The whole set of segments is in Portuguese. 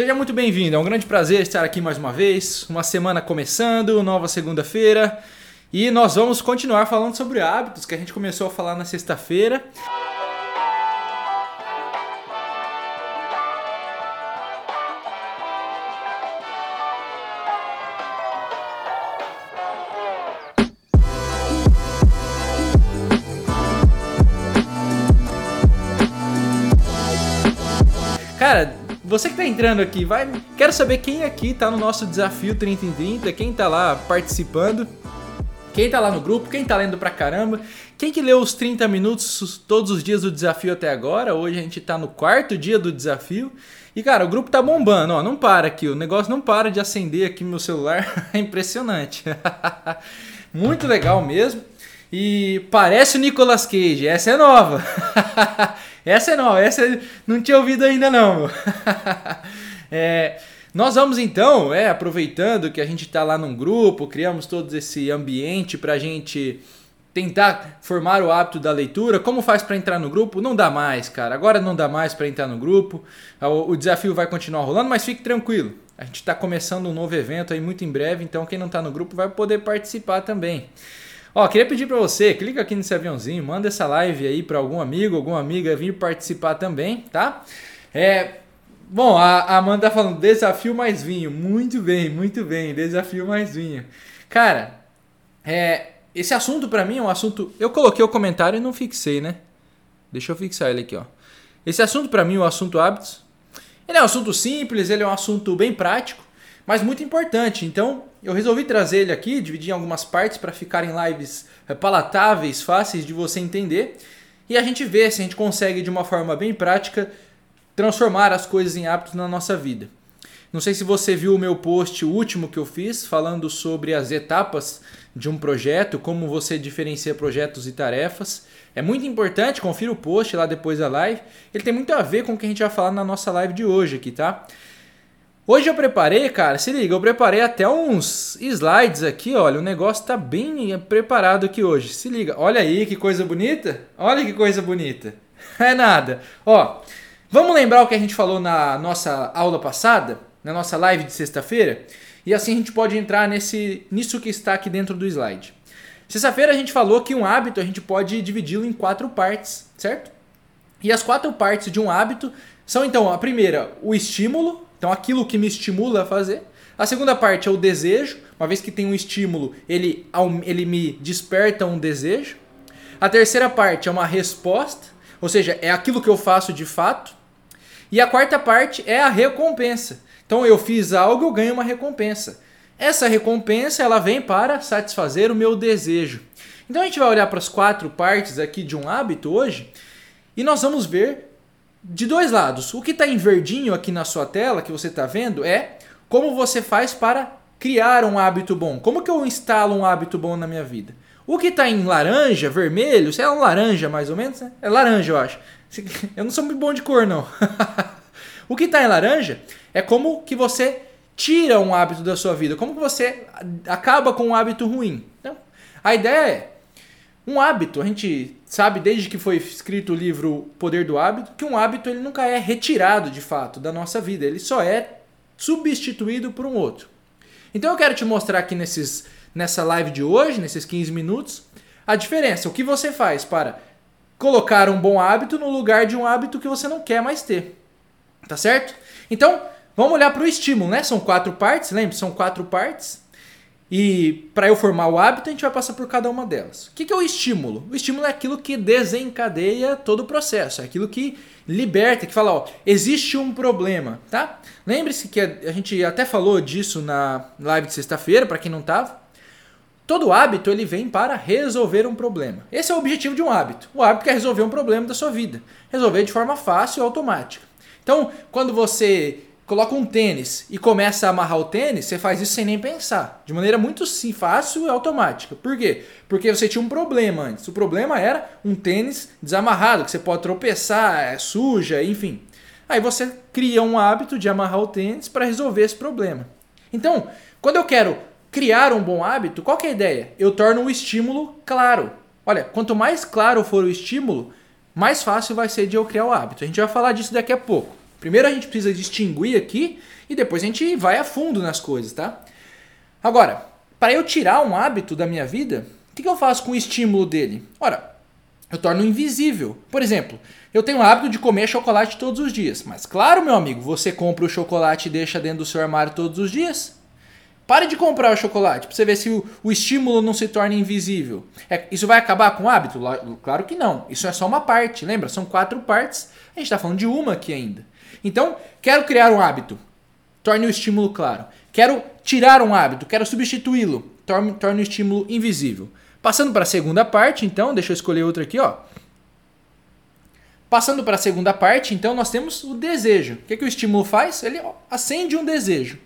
Seja muito bem-vindo, é um grande prazer estar aqui mais uma vez. Uma semana começando, nova segunda-feira. E nós vamos continuar falando sobre hábitos que a gente começou a falar na sexta-feira. Você que tá entrando aqui, vai, quero saber quem aqui tá no nosso desafio 30 em 30, quem tá lá participando, quem tá lá no grupo, quem tá lendo pra caramba, quem que leu os 30 minutos todos os dias do desafio até agora. Hoje a gente tá no quarto dia do desafio. E cara, o grupo tá bombando, ó, não para aqui, o negócio não para de acender aqui meu celular, é impressionante. Muito legal mesmo. E parece o Nicolas Cage, essa é nova. essa nova, essa não tinha ouvido ainda não. é, nós vamos então, é, aproveitando que a gente está lá num grupo, criamos todo esse ambiente para a gente tentar formar o hábito da leitura. Como faz para entrar no grupo? Não dá mais, cara. Agora não dá mais para entrar no grupo. O, o, desafio vai continuar rolando, mas fique tranquilo. A gente está começando um novo evento aí muito em breve, então quem não está no grupo vai poder participar também. Ó, queria pedir para você, clica aqui nesse aviãozinho, manda essa live aí para algum amigo, alguma amiga vir participar também, tá? É, bom, a Amanda tá falando desafio mais vinho. Muito bem, muito bem, desafio mais vinho. Cara, é, esse assunto para mim é um assunto, eu coloquei o comentário e não fixei, né? Deixa eu fixar ele aqui, ó. Esse assunto para mim, o assunto hábitos, ele é um assunto simples, ele é um assunto bem prático mas muito importante. Então, eu resolvi trazer ele aqui, dividir em algumas partes para ficarem lives eh, palatáveis, fáceis de você entender, e a gente vê se a gente consegue de uma forma bem prática transformar as coisas em hábitos na nossa vida. Não sei se você viu o meu post último que eu fiz falando sobre as etapas de um projeto, como você diferencia projetos e tarefas. É muito importante, confira o post lá depois da live. Ele tem muito a ver com o que a gente vai falar na nossa live de hoje aqui, tá? Hoje eu preparei, cara, se liga, eu preparei até uns slides aqui, olha, o negócio tá bem preparado aqui hoje. Se liga, olha aí que coisa bonita, olha que coisa bonita. É nada. Ó, vamos lembrar o que a gente falou na nossa aula passada, na nossa live de sexta-feira, e assim a gente pode entrar nesse nisso que está aqui dentro do slide. Sexta-feira a gente falou que um hábito a gente pode dividi-lo em quatro partes, certo? E as quatro partes de um hábito são então a primeira, o estímulo, então, aquilo que me estimula a fazer. A segunda parte é o desejo. Uma vez que tem um estímulo, ele, ele me desperta um desejo. A terceira parte é uma resposta, ou seja, é aquilo que eu faço de fato. E a quarta parte é a recompensa. Então, eu fiz algo, eu ganho uma recompensa. Essa recompensa ela vem para satisfazer o meu desejo. Então, a gente vai olhar para as quatro partes aqui de um hábito hoje e nós vamos ver de dois lados. O que está em verdinho aqui na sua tela, que você está vendo, é como você faz para criar um hábito bom. Como que eu instalo um hábito bom na minha vida? O que está em laranja, vermelho, se é um laranja mais ou menos, né? é laranja eu acho. Eu não sou muito bom de cor não. o que está em laranja é como que você tira um hábito da sua vida, como que você acaba com um hábito ruim. Então, a ideia é um hábito, a gente sabe desde que foi escrito o livro Poder do Hábito, que um hábito ele nunca é retirado de fato da nossa vida, ele só é substituído por um outro. Então eu quero te mostrar aqui nesses, nessa live de hoje, nesses 15 minutos, a diferença, o que você faz para colocar um bom hábito no lugar de um hábito que você não quer mais ter. Tá certo? Então, vamos olhar para o estímulo, né? São quatro partes, lembre, são quatro partes. E para eu formar o hábito, a gente vai passar por cada uma delas. O que é o estímulo? O estímulo é aquilo que desencadeia todo o processo, é aquilo que liberta, que fala, ó, existe um problema, tá? Lembre-se que a gente até falou disso na live de sexta-feira, para quem não estava. Todo hábito ele vem para resolver um problema. Esse é o objetivo de um hábito. O hábito quer resolver um problema da sua vida, resolver de forma fácil e automática. Então, quando você coloca um tênis e começa a amarrar o tênis, você faz isso sem nem pensar. De maneira muito fácil e automática. Por quê? Porque você tinha um problema antes. O problema era um tênis desamarrado, que você pode tropeçar, é suja, enfim. Aí você cria um hábito de amarrar o tênis para resolver esse problema. Então, quando eu quero criar um bom hábito, qual é a ideia? Eu torno o estímulo claro. Olha, quanto mais claro for o estímulo, mais fácil vai ser de eu criar o hábito. A gente vai falar disso daqui a pouco. Primeiro a gente precisa distinguir aqui e depois a gente vai a fundo nas coisas, tá? Agora, para eu tirar um hábito da minha vida, o que, que eu faço com o estímulo dele? Ora, eu torno invisível. Por exemplo, eu tenho o hábito de comer chocolate todos os dias. Mas claro, meu amigo, você compra o chocolate e deixa dentro do seu armário todos os dias? Pare de comprar o chocolate para você ver se o, o, estímulo não se torna invisível. É, isso vai acabar com o hábito? Claro que não. Isso é só uma parte. Lembra? São quatro partes. A gente está falando de uma aqui ainda. Então, quero criar um hábito. Torne o estímulo claro. Quero tirar um hábito. Quero substituí-lo. Torne, torne o estímulo invisível. Passando para a segunda parte, então, deixa eu escolher outra aqui, ó. Passando para a segunda parte, então, nós temos o desejo. O que, que o estímulo faz? Ele acende um desejo.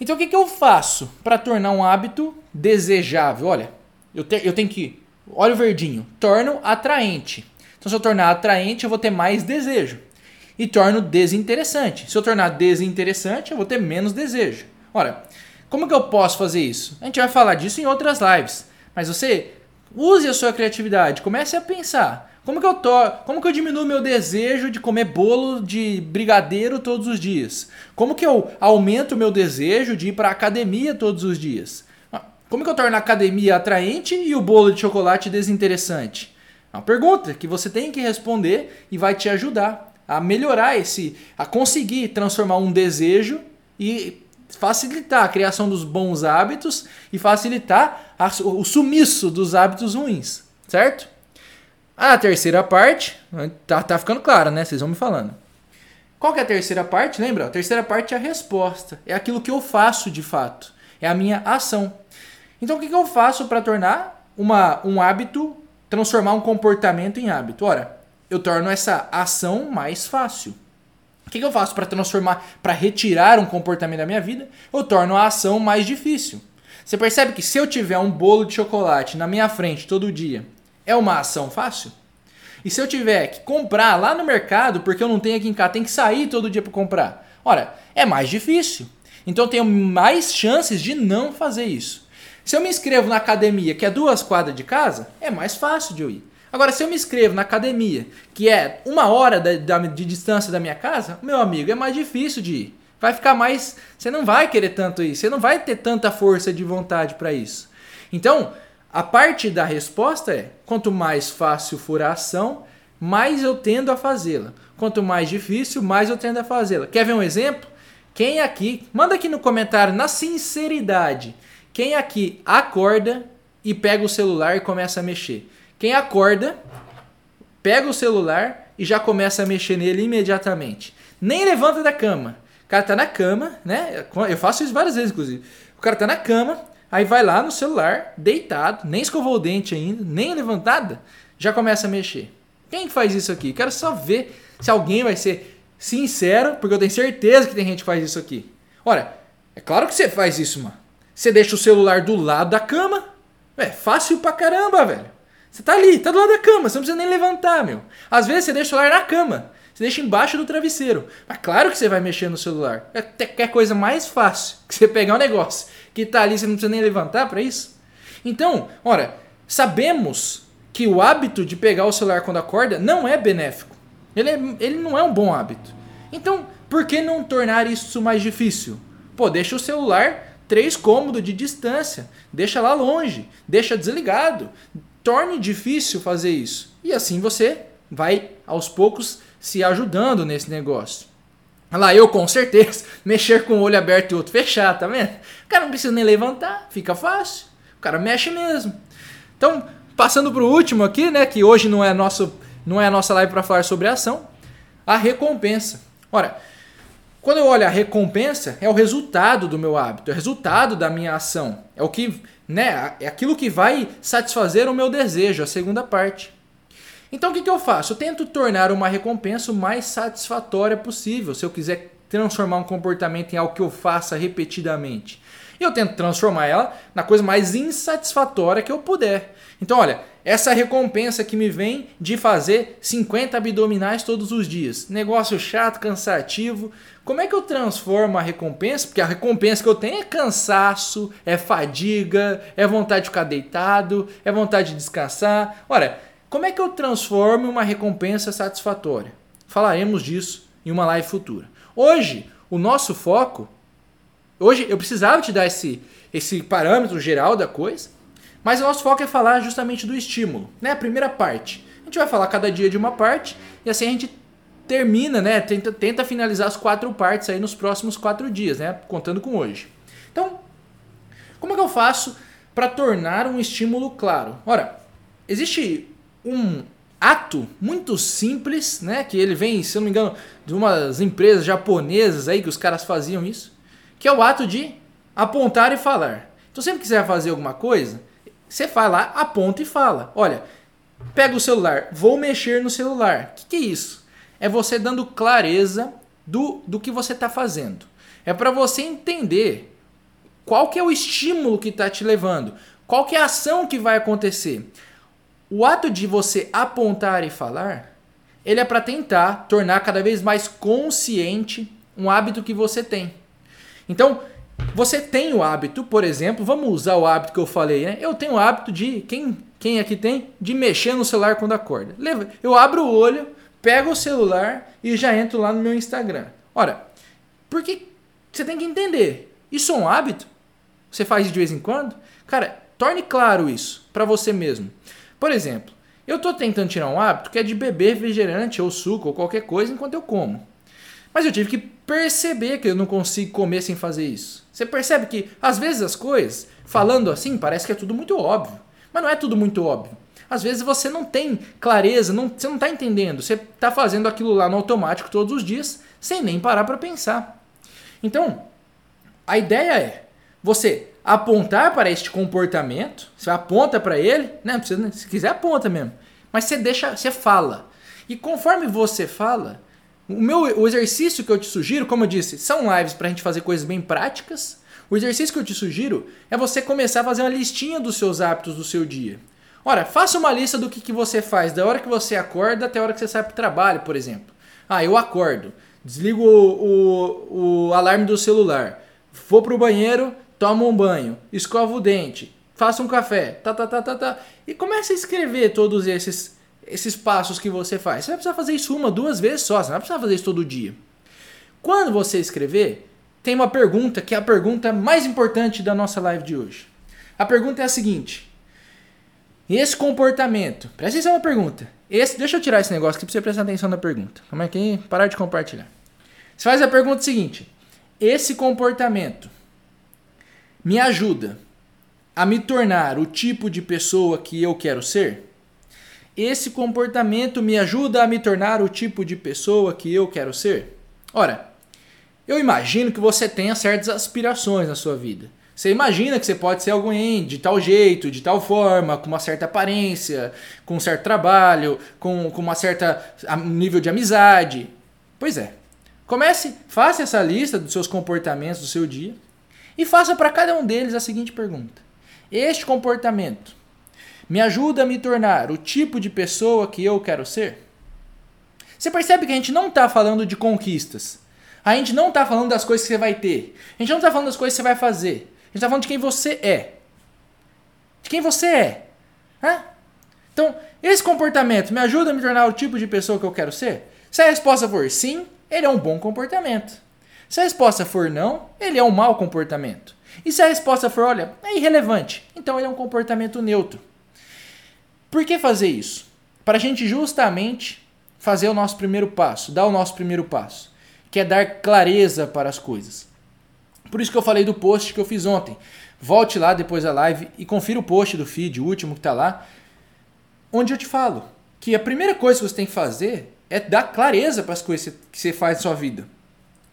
Então, o que, que eu faço para tornar um hábito desejável? Olha, eu, te, eu tenho que. Olha o verdinho. Torno atraente. Então, se eu tornar atraente, eu vou ter mais desejo. E torno desinteressante. Se eu tornar desinteressante, eu vou ter menos desejo. Ora, como que eu posso fazer isso? A gente vai falar disso em outras lives. Mas você use a sua criatividade, comece a pensar. Como que eu to... como que eu diminuo meu desejo de comer bolo de brigadeiro todos os dias? Como que eu aumento o meu desejo de ir para academia todos os dias? Ah, como que eu torno a academia atraente e o bolo de chocolate desinteressante? É uma pergunta que você tem que responder e vai te ajudar a melhorar esse, a conseguir transformar um desejo e facilitar a criação dos bons hábitos e facilitar a, o sumiço dos hábitos ruins, certo? A terceira parte, tá, tá ficando claro, né? Vocês vão me falando. Qual que é a terceira parte? Lembra? A terceira parte é a resposta. É aquilo que eu faço de fato. É a minha ação. Então o que, que eu faço para tornar uma, um hábito, transformar um comportamento em hábito? Ora, eu torno essa ação mais fácil. O que, que eu faço para transformar, para retirar um comportamento da minha vida? Eu torno a ação mais difícil. Você percebe que se eu tiver um bolo de chocolate na minha frente todo dia, é uma ação fácil? E se eu tiver que comprar lá no mercado, porque eu não tenho aqui em casa, tem que sair todo dia para comprar? Ora, é mais difícil. Então eu tenho mais chances de não fazer isso. Se eu me inscrevo na academia, que é duas quadras de casa, é mais fácil de eu ir. Agora, se eu me inscrevo na academia, que é uma hora de, de distância da minha casa, meu amigo, é mais difícil de ir. Vai ficar mais. Você não vai querer tanto ir, você não vai ter tanta força de vontade para isso. Então, a parte da resposta é: quanto mais fácil for a ação, mais eu tendo a fazê-la. Quanto mais difícil, mais eu tendo a fazê-la. Quer ver um exemplo? Quem aqui, manda aqui no comentário, na sinceridade, quem aqui acorda e pega o celular e começa a mexer? Quem acorda, pega o celular e já começa a mexer nele imediatamente. Nem levanta da cama. O cara tá na cama, né? Eu faço isso várias vezes, inclusive. O cara tá na cama, aí vai lá no celular, deitado, nem escovou o dente ainda, nem levantada, já começa a mexer. Quem faz isso aqui? Quero só ver se alguém vai ser sincero, porque eu tenho certeza que tem gente que faz isso aqui. Ora, é claro que você faz isso, mano. Você deixa o celular do lado da cama. É fácil pra caramba, velho. Você tá ali, tá do lado da cama, você não precisa nem levantar, meu. Às vezes você deixa o celular na cama, você deixa embaixo do travesseiro. Mas claro que você vai mexer no celular. É até coisa mais fácil que você pegar um negócio que tá ali, você não precisa nem levantar para isso. Então, ora, sabemos que o hábito de pegar o celular quando acorda não é benéfico. Ele, é, ele não é um bom hábito. Então, por que não tornar isso mais difícil? Pô, deixa o celular três cômodos de distância, deixa lá longe, deixa desligado, torne difícil fazer isso. E assim você vai aos poucos se ajudando nesse negócio. Olha lá, eu com certeza, mexer com o olho aberto e outro fechado, tá vendo? O cara não precisa nem levantar, fica fácil. O cara mexe mesmo. Então, passando para o último aqui, né, que hoje não é nosso não é a nossa live para falar sobre ação, a recompensa. Ora, quando eu olho a recompensa, é o resultado do meu hábito, é o resultado da minha ação. É o que né? É aquilo que vai satisfazer o meu desejo, a segunda parte. Então o que, que eu faço? Eu tento tornar uma recompensa o mais satisfatória possível, se eu quiser transformar um comportamento em algo que eu faça repetidamente. E eu tento transformar ela na coisa mais insatisfatória que eu puder. Então, olha, essa recompensa que me vem de fazer 50 abdominais todos os dias. Negócio chato, cansativo. Como é que eu transformo a recompensa? Porque a recompensa que eu tenho é cansaço, é fadiga, é vontade de ficar deitado, é vontade de descansar. Ora, como é que eu transformo uma recompensa satisfatória? Falaremos disso em uma live futura. Hoje, o nosso foco, hoje eu precisava te dar esse, esse parâmetro geral da coisa, mas o nosso foco é falar justamente do estímulo, né? A primeira parte. A gente vai falar cada dia de uma parte e assim a gente termina, né? Tenta, tenta finalizar as quatro partes aí nos próximos quatro dias, né? Contando com hoje. Então, como é que eu faço para tornar um estímulo claro? Ora, existe um ato muito simples, né? Que ele vem, se eu não me engano, de umas empresas japonesas aí que os caras faziam isso, que é o ato de apontar e falar. Então sempre que vai fazer alguma coisa, você vai lá, aponta e fala. Olha, pega o celular, vou mexer no celular. O que, que é isso? É você dando clareza do, do que você está fazendo. É para você entender qual que é o estímulo que está te levando, qual que é a ação que vai acontecer. O ato de você apontar e falar, ele é para tentar tornar cada vez mais consciente um hábito que você tem. Então, você tem o hábito, por exemplo, vamos usar o hábito que eu falei, né? Eu tenho o hábito de, quem, quem aqui tem? De mexer no celular quando acorda. Eu abro o olho, pego o celular e já entro lá no meu Instagram. Ora, porque você tem que entender, isso é um hábito? Você faz de vez em quando? Cara, torne claro isso para você mesmo. Por exemplo, eu estou tentando tirar um hábito que é de beber refrigerante ou suco ou qualquer coisa enquanto eu como. Mas eu tive que perceber que eu não consigo comer sem fazer isso. Você percebe que às vezes as coisas, falando assim, parece que é tudo muito óbvio. Mas não é tudo muito óbvio. Às vezes você não tem clareza, não, você não está entendendo. Você está fazendo aquilo lá no automático todos os dias, sem nem parar para pensar. Então, a ideia é você apontar para este comportamento, você aponta para ele, né? Se quiser aponta mesmo, mas você deixa, você fala. E conforme você fala, o meu o exercício que eu te sugiro, como eu disse, são lives para a gente fazer coisas bem práticas. O exercício que eu te sugiro é você começar a fazer uma listinha dos seus hábitos do seu dia. Ora, faça uma lista do que, que você faz da hora que você acorda até a hora que você sai para o trabalho, por exemplo. Ah, eu acordo, desligo o, o, o alarme do celular, vou para o banheiro, tomo um banho, escovo o dente, faço um café, tá, tá, tá, tá, tá, e comece a escrever todos esses, esses passos que você faz. Você vai precisar fazer isso uma, duas vezes só, você não vai precisar fazer isso todo dia. Quando você escrever, tem uma pergunta que é a pergunta mais importante da nossa live de hoje. A pergunta é a seguinte: esse comportamento, presta atenção na pergunta. Esse, deixa eu tirar esse negócio aqui pra você prestar atenção na pergunta. Como é que parar de compartilhar? Você faz a pergunta seguinte: esse comportamento me ajuda a me tornar o tipo de pessoa que eu quero ser? Esse comportamento me ajuda a me tornar o tipo de pessoa que eu quero ser? Ora, eu imagino que você tenha certas aspirações na sua vida. Você imagina que você pode ser alguém de tal jeito, de tal forma, com uma certa aparência, com um certo trabalho, com, com uma certa nível de amizade. Pois é. Comece, faça essa lista dos seus comportamentos do seu dia e faça para cada um deles a seguinte pergunta: Este comportamento me ajuda a me tornar o tipo de pessoa que eu quero ser? Você percebe que a gente não está falando de conquistas. A gente não está falando das coisas que você vai ter. A gente não está falando das coisas que você vai fazer. A gente está falando de quem você é. De quem você é. Hã? Então, esse comportamento me ajuda a me tornar o tipo de pessoa que eu quero ser? Se a resposta for sim, ele é um bom comportamento. Se a resposta for não, ele é um mau comportamento. E se a resposta for, olha, é irrelevante, então ele é um comportamento neutro. Por que fazer isso? Para a gente justamente fazer o nosso primeiro passo, dar o nosso primeiro passo, que é dar clareza para as coisas. Por isso que eu falei do post que eu fiz ontem. Volte lá depois da live e confira o post do feed, o último que está lá, onde eu te falo que a primeira coisa que você tem que fazer é dar clareza para as coisas que você faz na sua vida.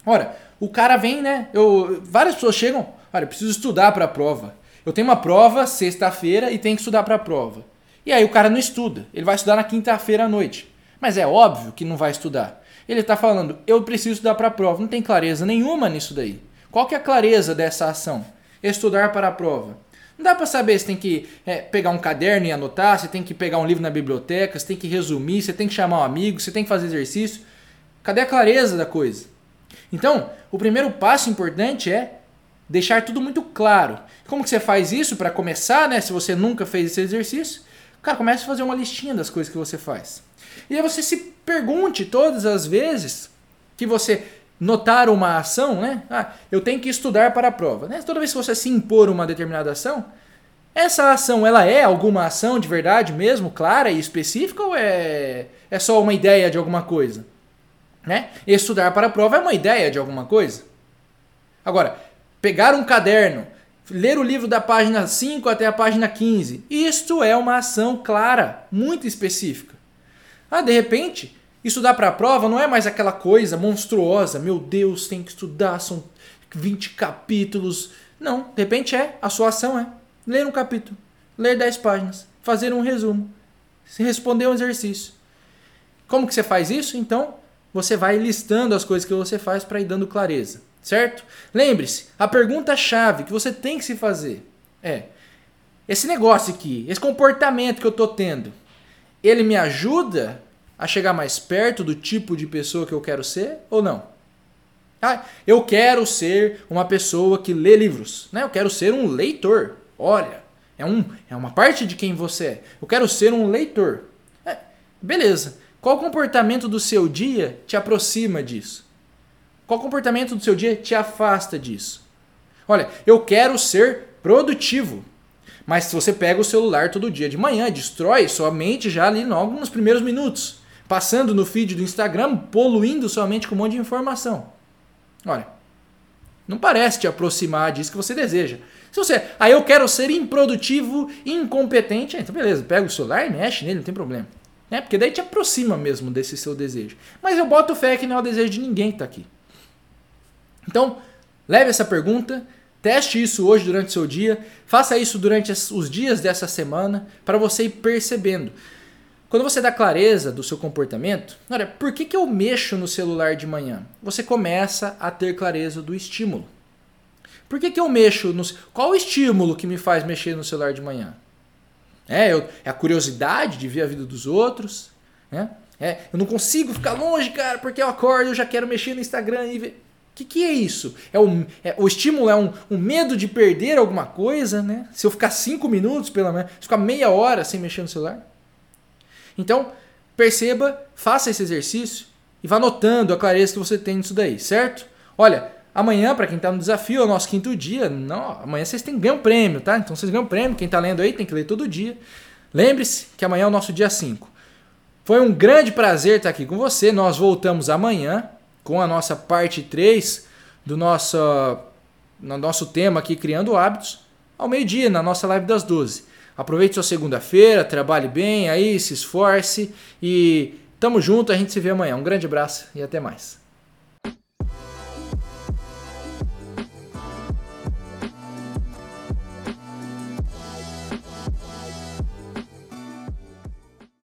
Ora, o cara vem, né? Eu, várias pessoas chegam, olha, eu preciso estudar para a prova. Eu tenho uma prova sexta-feira e tenho que estudar para a prova. E aí o cara não estuda, ele vai estudar na quinta-feira à noite. Mas é óbvio que não vai estudar. Ele está falando, eu preciso estudar para a prova. Não tem clareza nenhuma nisso daí. Qual que é a clareza dessa ação? Estudar para a prova. Não dá para saber se tem que é, pegar um caderno e anotar, se tem que pegar um livro na biblioteca, se tem que resumir, se tem que chamar um amigo, se tem que fazer exercício. Cadê a clareza da coisa? Então, o primeiro passo importante é deixar tudo muito claro. Como que você faz isso para começar, né? Se você nunca fez esse exercício, cara, comece a fazer uma listinha das coisas que você faz. E aí você se pergunte todas as vezes que você notar uma ação, né? Ah, eu tenho que estudar para a prova. Né? Toda vez que você se impor uma determinada ação, essa ação ela é alguma ação de verdade mesmo, clara e específica, ou é, é só uma ideia de alguma coisa? Né? Estudar para a prova é uma ideia de alguma coisa. Agora, pegar um caderno, ler o livro da página 5 até a página 15, isto é uma ação clara, muito específica. Ah, de repente, estudar para a prova não é mais aquela coisa monstruosa, meu Deus, tem que estudar, são 20 capítulos. Não, de repente é, a sua ação é ler um capítulo, ler 10 páginas, fazer um resumo, responder um exercício. Como que você faz isso? Então, você vai listando as coisas que você faz para ir dando clareza, certo? Lembre-se, a pergunta-chave que você tem que se fazer é: esse negócio aqui, esse comportamento que eu estou tendo, ele me ajuda a chegar mais perto do tipo de pessoa que eu quero ser ou não? Ah, eu quero ser uma pessoa que lê livros, né? Eu quero ser um leitor. Olha, é, um, é uma parte de quem você é. Eu quero ser um leitor. É, beleza. Qual comportamento do seu dia te aproxima disso? Qual comportamento do seu dia te afasta disso? Olha, eu quero ser produtivo. Mas se você pega o celular todo dia de manhã, destrói sua mente já ali logo nos primeiros minutos, passando no feed do Instagram, poluindo sua mente com um monte de informação. Olha, não parece te aproximar disso que você deseja. Se você, aí ah, eu quero ser improdutivo, incompetente, então beleza, pega o celular e mexe nele, não tem problema. Né? Porque daí te aproxima mesmo desse seu desejo. Mas eu boto fé que não é o desejo de ninguém que está aqui. Então, leve essa pergunta, teste isso hoje durante o seu dia, faça isso durante os dias dessa semana para você ir percebendo. Quando você dá clareza do seu comportamento, olha, por que, que eu mexo no celular de manhã? Você começa a ter clareza do estímulo. Por que, que eu mexo no. Qual o estímulo que me faz mexer no celular de manhã? É, eu, é a curiosidade de ver a vida dos outros. Né? É, eu não consigo ficar longe, cara, porque eu acordo e eu já quero mexer no Instagram e ver. O que, que é isso? É, um, é o estímulo é um, um, medo de perder alguma coisa, né? Se eu ficar cinco minutos, pelo menos, ficar meia hora sem mexer no celular. Então, perceba, faça esse exercício e vá notando a clareza que você tem nisso daí, certo? Olha, amanhã, para quem está no desafio, é o nosso quinto dia. Não, amanhã vocês têm ganhar um prêmio, tá? Então vocês ganham prêmio. Quem está lendo aí tem que ler todo dia. Lembre-se que amanhã é o nosso dia 5. Foi um grande prazer estar aqui com você. Nós voltamos amanhã com a nossa parte 3 do nosso, no nosso tema aqui, Criando Hábitos, ao meio-dia, na nossa live das 12. Aproveite sua segunda-feira, trabalhe bem aí, se esforce e tamo junto, a gente se vê amanhã. Um grande abraço e até mais.